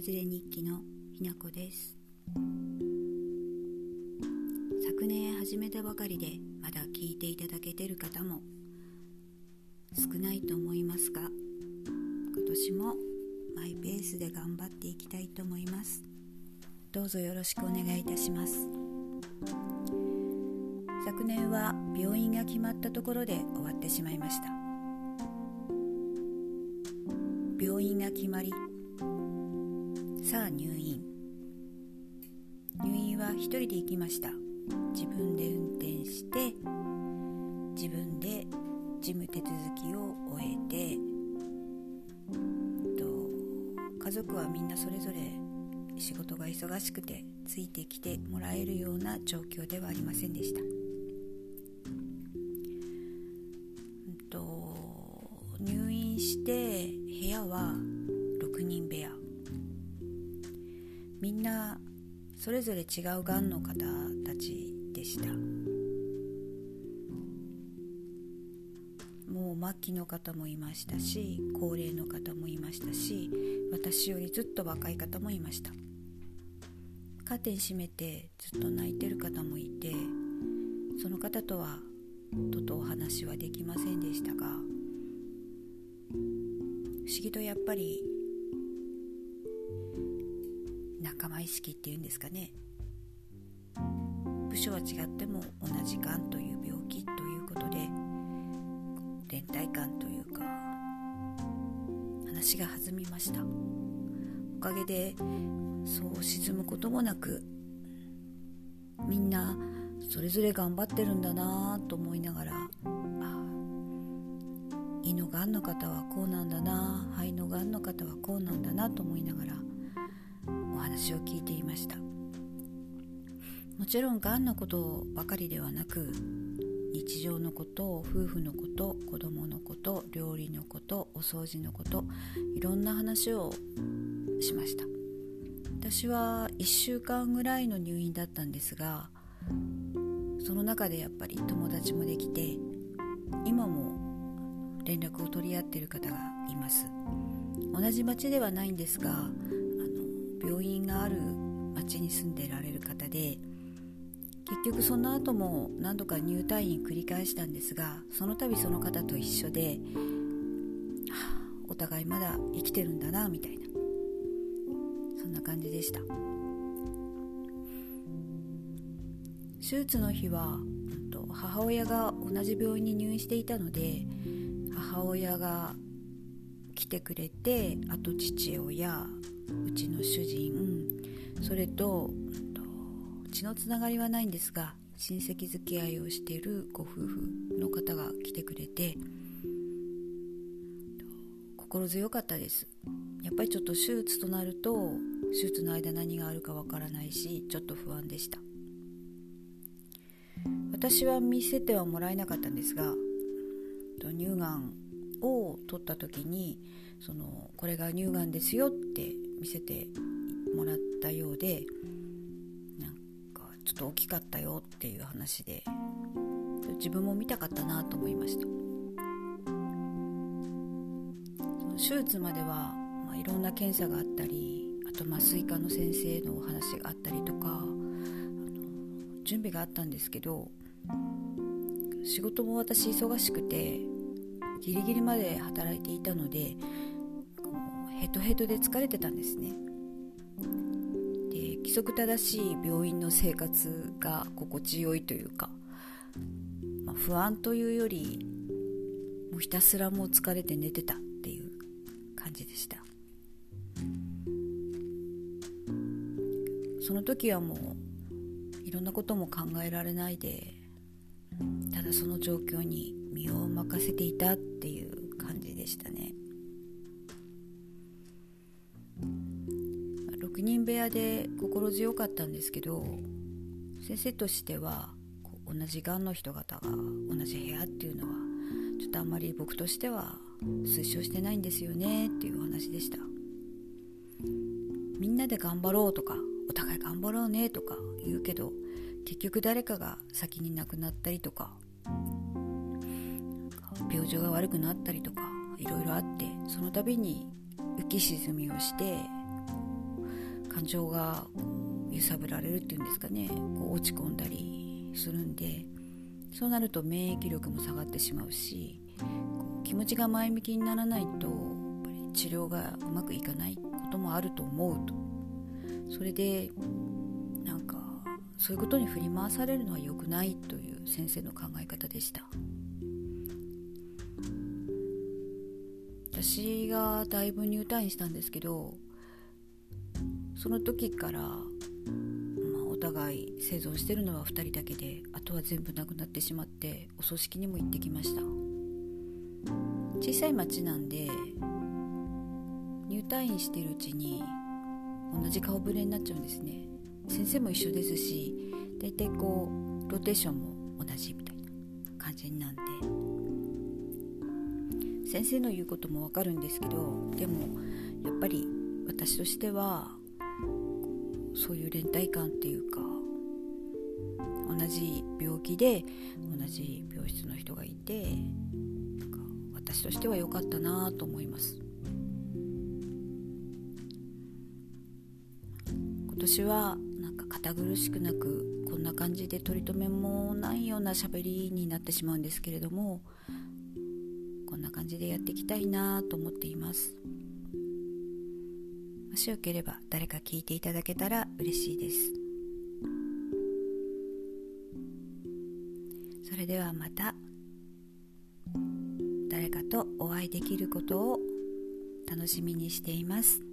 れづれ日記のひなこです。昨年始めたばかりでまだ聞いていただけてる方も少ないと思いますが今年もマイペースで頑張っていきたいと思います。どうぞよろしくお願いいたします。昨年は病院が決まったところで終わってしまいました。病院が決まりさあ入院。入院は一人で行きました。自分で運転して自分で事務手続きを終えてと家族はみんなそれぞれ仕事が忙しくてついてきてもらえるような状況ではありませんでした。と入院して部屋はんなそれぞれ違うがんの方たちでした。もう末期の方もいましたし高齢の方もいましたし私よりずっと若い方もいました。カーテン閉めてずっと泣いてる方もいてその方とはととお話はできませんでしたが不思議とやっぱり仲間意識っていうんですかね。部署は違っても同じがんという病気ということで連帯感というか話が弾みました。おかげでそう沈むこともなくみんなそれぞれ頑張ってるんだなと思いながら胃のがんの方はこうなんだな肺のがんの方はこうなんだなと思いながら話を聞いていました。もちろんがんのことばかりではなく日常のこと夫婦のこと子供のこと料理のことお掃除のこといろんな話をしました。私は1週間ぐらいの入院だったんですがその中でやっぱり友達もできて今も連絡を取り合ってる方がいます。同じ町ではないんですが病院ある町に住んでられる方で結局その後も何度か入退院繰り返したんですがその度その方と一緒で、はあ、お互いまだ生きてるんだなみたいな。そんな感じでした。手術の日は母親が同じ病院に入院していたので母親が来てくれてあと父親うちの主人。それと血のつながりはないんですが親戚付き合いをしているご夫婦の方が来てくれて心強かったです。やっぱりちょっと手術となると手術の間何があるかわからないしちょっと不安でした。私は見せてはもらえなかったんですが乳がんを取った時にそのこれが乳がんですよって見せてもらったようでなんかちょっと大きかったよっていう話で自分も見たかったなと思いました。手術までは、まあ、いろんな検査があったりあと麻酔科の先生のお話があったりとか準備があったんですけど仕事も私忙しくてギリギリまで働いていたのでヘトヘトで疲れてたんですね。で規則正しい病院の生活が心地よいというか、まあ、不安というよりもうひたすらもう疲れて寝てたっていう感じでした。その時はもういろんなことも考えられないでただその状況に身を任せていたっていう感じでしたね。6人部屋で心強かったんですけど先生としては同じがんの人方が同じ部屋っていうのはちょっとあんまり僕としては推奨してないんですよねっていうお話でした。みんなで頑張ろうとかお互い頑張ろうねとか言うけど結局誰かが先に亡くなったりとか病状が悪くなったりとかいろいろあってその度に浮き沈みをして感情が揺さぶられるっていうんですかね。こう落ち込んだりするんでそうなると免疫力も下がってしまうし気持ちが前向きにならないとやっぱり治療がうまくいかないこともあると思うと。それでなんかそういうことに振り回されるのは良くないという先生の考え方でした。私がだいぶ入退院したんですけどその時から、まあ、お互い生存してるのは2人だけであとは全部なくなってしまってお葬式にも行ってきました。小さい町なんで入退院してるうちに同じ顔ぶれになっちゃうんですね。先生も一緒ですし大体こうローテーションも同じみたいな感じになんで。先生の言うこともわかるんですけどでもやっぱり私としてはそういう連帯感っていうか同じ病気で同じ病室の人がいて私としては良かったなと思います。今年はなんか堅苦しくなくこんな感じで取り留めもないような喋りになってしまうんですけれどもこんな感じでやっていきたいなと思っています。もしよければ誰か聞いていただけたら嬉しいです。それではまた。誰かとお会いできることを楽しみにしています。